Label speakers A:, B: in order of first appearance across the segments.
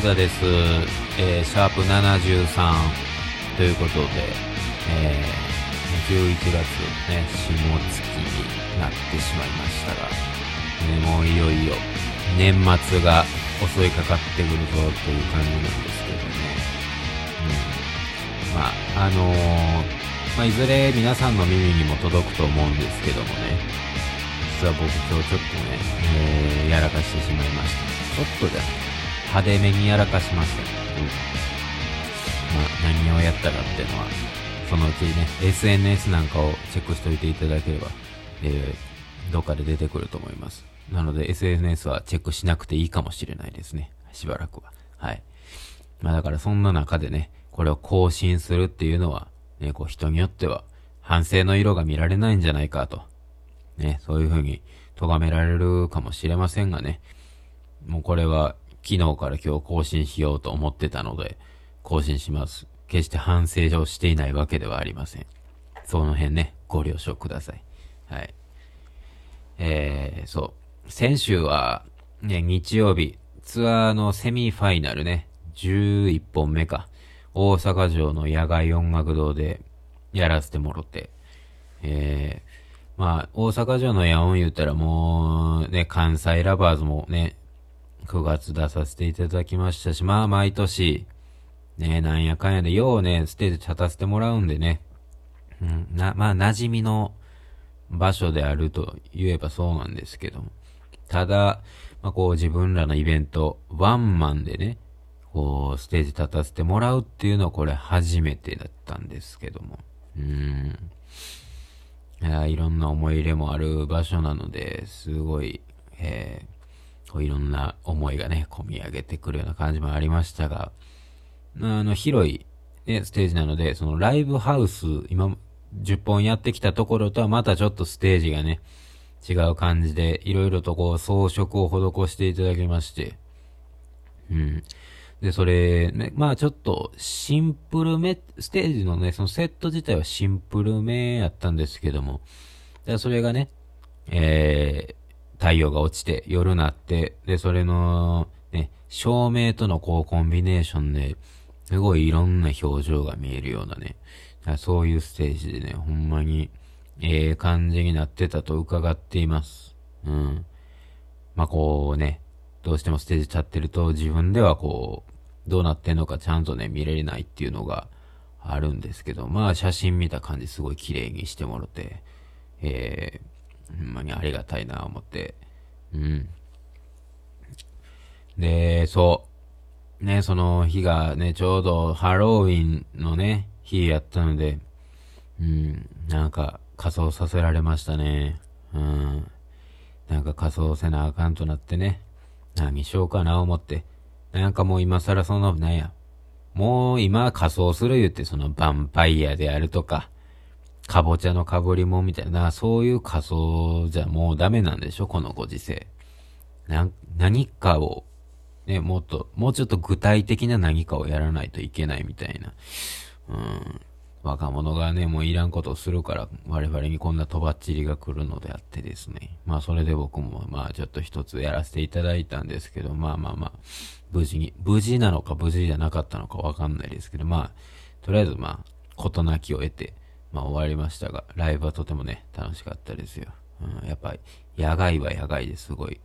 A: 座です。えー、シャープ73ということで、えー、11月ね、下月になってしまいましたが、ね、もういよいよ年末が襲いかかってくるぞという感じなんですけどね。うん。まあ、あのーまあ、いずれ皆さんの耳にも届くと思うんですけどもね、実は僕今日ちょっとね、えー、やらかしてしまいました。ちょっとじゃ派手めにやらかしました。うん。まあ、何をやったかっていうのは、そのうちね、SNS なんかをチェックしておいていただければ、えー、どっかで出てくると思います。なので SNS はチェックしなくていいかもしれないですね。しばらくは。はい。まあだからそんな中でね、これを更新するっていうのは、ね、こう人によっては反省の色が見られないんじゃないかと。ね、そういう風に咎められるかもしれませんがね。もうこれは昨日から今日更新しようと思ってたので、更新します。決して反省をしていないわけではありません。その辺ね、ご了承ください。はい。えー、そう。先週は、ね、日曜日、ツアーのセミファイナルね、11本目か。大阪城の野外音楽堂でやらせてもろて、えー、まあ、大阪城の野音言ったらもう、ね、関西ラバーズもね、9月出させていただきましたし、まあ、毎年、ね、なんやかんやで、ようね、ステージ立たせてもらうんでね、うん、な、まあ、馴染みの場所であると言えばそうなんですけども、ただ、まあ、こう自分らのイベント、ワンマンでね、こう、ステージ立たせてもらうっていうのはこれ初めてだったんですけども。うん。いや、いろんな思い入れもある場所なので、すごい、えー、こういろんな思いがね、込み上げてくるような感じもありましたが、あの、広い、ね、ステージなので、そのライブハウス、今、10本やってきたところとはまたちょっとステージがね、違う感じで、いろいろとこう装飾を施していただきまして、うん。で、それ、ね、まあちょっとシンプルめ、ステージのね、そのセット自体はシンプルめやったんですけども、それがね、えー、太陽が落ちて、夜なって、で、それの、ね、照明とのこうコンビネーションで、すごいいろんな表情が見えるようなね、そういうステージでね、ほんまに、ええー、感じになってたと伺っています。うん。まあ、こうね、どうしてもステージ立ってると自分ではこう、どうなってんのかちゃんとね、見れないっていうのがあるんですけど、まあ写真見た感じすごい綺麗にしてもろて、えー、ほんまにありがたいな思って、うん。で、そう。ね、その日がね、ちょうどハロウィンのね、日やったので、うん、なんか仮装させられましたね。うん。なんか仮装せなあかんとなってね、何しようかな思って、なんかもう今更その、なんや。もう今仮装する言ってそのヴァンパイアであるとか、かぼちゃのかぶりもみたいな、そういう仮装じゃもうダメなんでしょ？このご時世。な、何かを、ね、もっと、もうちょっと具体的な何かをやらないといけないみたいな。うん。若者がね、もういらんことをするから、我々にこんなとばっちりが来るのであってですね。まあそれで僕も、まあちょっと一つやらせていただいたんですけど、まあまあまあ、無事に、無事なのか無事じゃなかったのかわかんないですけど、まあ、とりあえずまあ、事なきを得て、まあ終わりましたが、ライブはとてもね、楽しかったですよ。うん、やっぱり、野外は野外ですごい、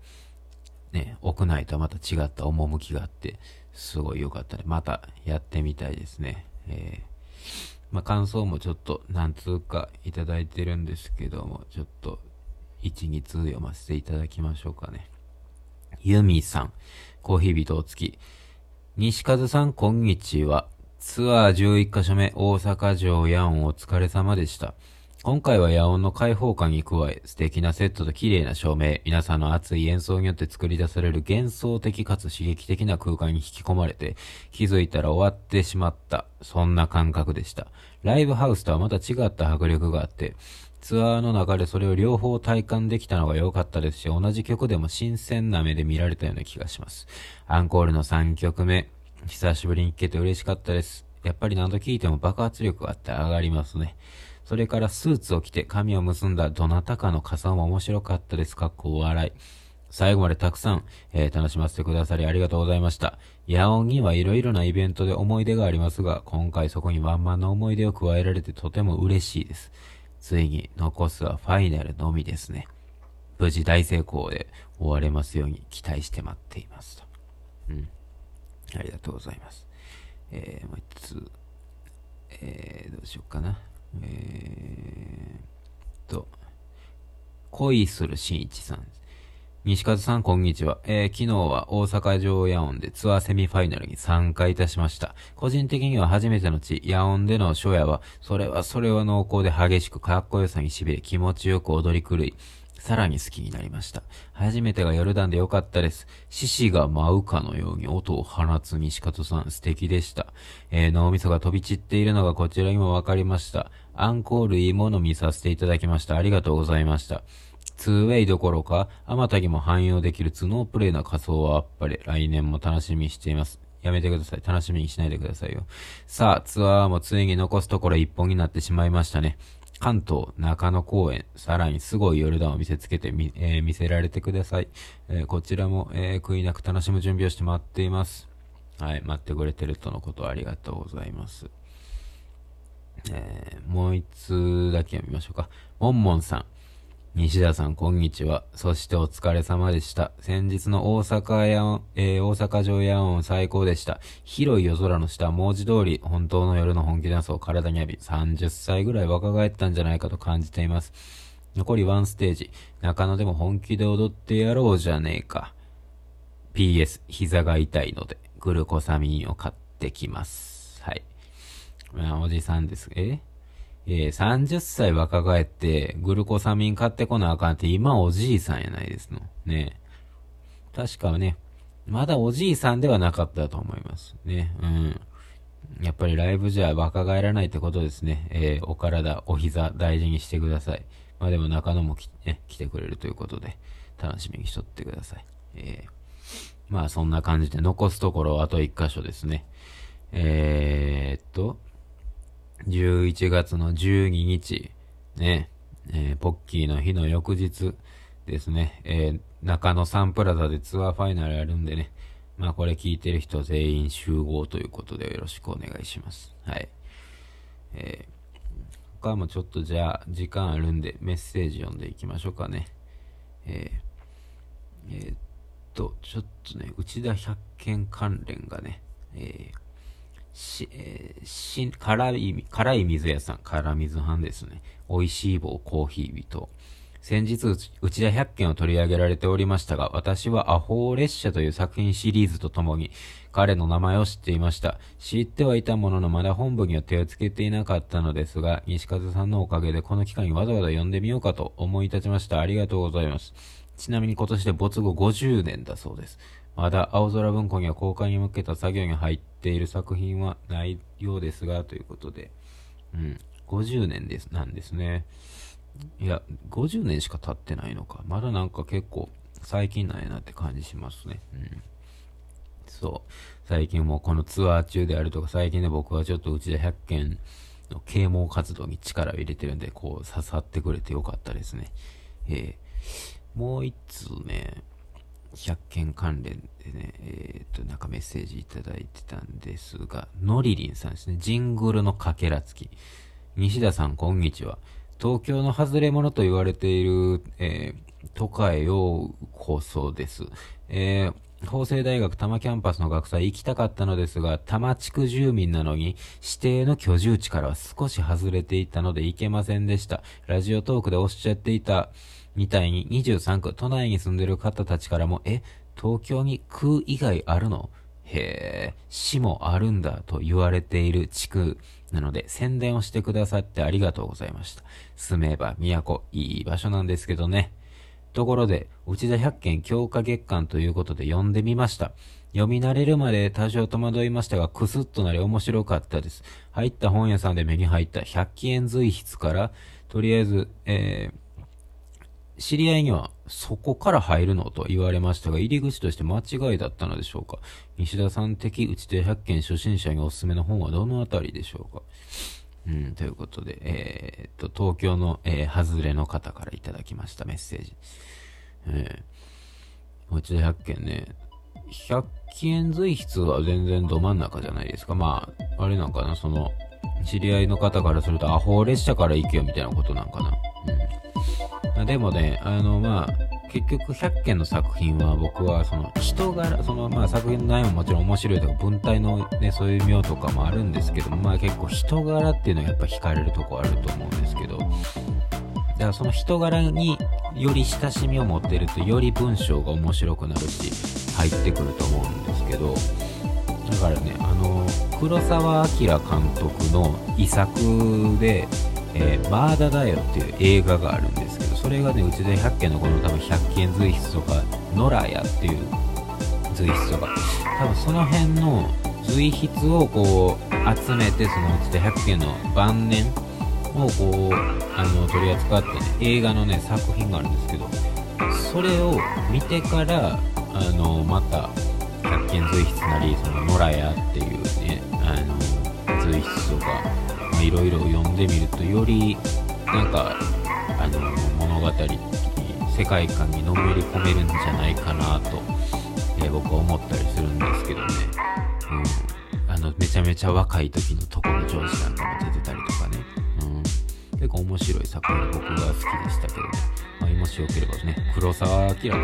A: ね、屋内とはまた違った趣があって、すごい良かったね。またやってみたいですね。えーまあ、感想もちょっと何通かいただいてるんですけども、ちょっと1、2通読ませていただきましょうかね。ユミさん、コーヒー人お付き。西和さん、こんにちは。ツアー11カ所目、大阪城ヤオンお疲れ様でした。今回は野音の開放感に加え、素敵なセットと綺麗な照明、皆さんの熱い演奏によって作り出される幻想的かつ刺激的な空間に引き込まれて、気づいたら終わってしまった。そんな感覚でした。ライブハウスとはまた違った迫力があって、ツアーの中でそれを両方体感できたのが良かったですし、同じ曲でも新鮮な目で見られたような気がします。アンコールの3曲目、久しぶりに聴けて嬉しかったです。やっぱり何度聴いても爆発力があって上がりますね。それからスーツを着て髪を結んだどなたかの傘も面白かったです。かっこ笑い。最後までたくさん、えー、楽しませてくださりありがとうございました。野音にはいろいろなイベントで思い出がありますが、今回そこにワンマンの思い出を加えられてとても嬉しいです。ついに残すはファイナルのみですね。無事大成功で終われますように期待して待っていますと。うん。ありがとうございます。えー、もう一つ、えー、どうしようかな。えーと、恋するしんいちさん。西風さん、こんにちは。えー、昨日は大阪城野音でツアーセミファイナルに参加いたしました。個人的には初めての地、野音での初夜は、それはそれは濃厚で激しくかっこよさに痺れ気持ちよく踊り狂い、さらに好きになりました。初めてがヨルダンでよかったです。獅子が舞うかのように音を放つ西方さん素敵でした。えー、脳みそが飛び散っているのがこちらにもわかりました。アンコールいいもの見させていただきました。ありがとうございました。ツーウェイどころか、あまたぎも汎用できる頭脳プレイな仮想はあっぱれ、来年も楽しみにしています。やめてください。楽しみにしないでくださいよ。さあ、ツアーもついに残すところ一本になってしまいましたね。関東中野公園、さらにすごい夜段を見せつけてみ、えー、見せられてください。えー、こちらも、えー、悔いなく楽しむ準備をして待っています。はい、待ってくれてるとのことありがとうございます。えー、もう一通だけ読みましょうか。もんもんさん。西田さん、こんにちは。そしてお疲れ様でした。先日の大阪や、えー、大阪城夜音最高でした。広い夜空の下、文字通り、本当の夜の本気ダンスを体に浴び、30歳ぐらい若返ったんじゃないかと感じています。残りワンステージ、中野でも本気で踊ってやろうじゃねえか。PS、膝が痛いので、グルコサミンを買ってきます。はい。まあ、おじさんです。え？えー、30歳若返ってグルコサミン買ってこなあかんって今おじいさんやないですの。ね確かね、まだおじいさんではなかったと思います。ね。うん。やっぱりライブじゃ若返らないってことですね。えー、お体、お膝大事にしてください。まあでも中野もき、ね、来てくれるということで、楽しみにしとってください。えー、まあそんな感じで残すところあと1箇所ですね。えー、っと、11月の12日、ね、えー、ポッキーの日の翌日ですね、えー、中野サンプラザでツアーファイナルやるんでね、まあこれ聞いてる人全員集合ということでよろしくお願いします。はい。えー、他もちょっとじゃあ時間あるんでメッセージ読んでいきましょうかね。えー、えー、っと、ちょっとね、内田百軒関連がね、えー、し、えー、し、辛い、辛い水屋さん、辛水藩ですね。美味しい棒コーヒー人。先日、内田百軒を取り上げられておりましたが、私はアホー列車という作品シリーズとともに、彼の名前を知っていました。知ってはいたものの、まだ本部には手をつけていなかったのですが、西風さんのおかげでこの機会にわざわざ呼んでみようかと思い立ちました。ありがとうございます。ちなみに今年で没後50年だそうです。まだ青空文庫には公開に向けた作業に入っている作品はないようですが、ということで、うん、50年です、なんですね。いや、50年しか経ってないのか。まだなんか結構最近なんやなって感じしますね。うん。そう。最近もこのツアー中であるとか、最近で僕はちょっとうちで100件の啓蒙活動に力を入れてるんで、こう刺さってくれてよかったですね。えー、もう一通ね、100件関連でね、えっ、ー、と、なんかメッセージいただいてたんですが、のりりんさんですね。ジングルのかけらつき。西田さん、こんにちは。東京の外れ者と言われている、えー、都会をこそです。えー、法政大学多摩キャンパスの学祭行きたかったのですが、多摩地区住民なのに、指定の居住地からは少し外れていたので行けませんでした。ラジオトークでおっしゃっていた、みたいに23区、都内に住んでる方たちからも、え、東京に区以外あるの？へえ、市もあるんだと言われている地区なので宣伝をしてくださってありがとうございました。住めば都、いい場所なんですけどね。ところで、内田百軒強化月間ということで読んでみました。読み慣れるまで多少戸惑いましたが、くすっとなり面白かったです。入った本屋さんで目に入った百均円随筆から、とりあえず、えー、知り合いにはそこから入るのと言われましたが、入り口として間違いだったのでしょうか？西田さん的内手百軒初心者におすすめの本はどのあたりでしょうか？うん、ということで、えー、っと、東京の、えー、外れの方からいただきましたメッセージ。え内田百軒ね、百円随筆は全然ど真ん中じゃないですか。まあ、あれなんかな、その、知り合いの方からすると、アホ列車から行けよみたいなことなんかな。うん。でもね、あの、まあ、結局100件の作品は僕はその人柄、そのまあ作品の内容ももちろん面白いとか文体のね、そういう妙とかもあるんですけどまあ結構人柄っていうのはやっぱ惹かれるとこあると思うんですけど、だからその人柄により親しみを持ってるとより文章が面白くなるし、入ってくると思うんですけど、だからね、あの、黒澤明監督の遺作で、えー、マーダだよっていう映画があるんですけど、それがね、うちで100件のこの多分100件随筆とか、ノラヤっていう随筆とか、多分その辺の随筆をこう集めて、そのうちで100件の晩年をこう、あの、取り扱ってね、映画のね、作品があるんですけど、それを見てから、あの、また、100件随筆なり、その、ノラヤっていうね、あの、随筆とか、いろいろ読んでみるとよりなんかあの物語世界観にのめり込めるんじゃないかなと、えー、僕は思ったりするんですけどね、うん、あのめちゃめちゃ若い時のところ上司なんかも出てたりとかね、うん、結構面白い作品僕が好きでしたけどね、まあ、もしよければね黒澤明監督ですよ世界、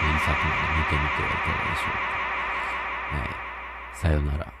A: うん、作品見てみてはいかがでしょうか、はい、さよなら。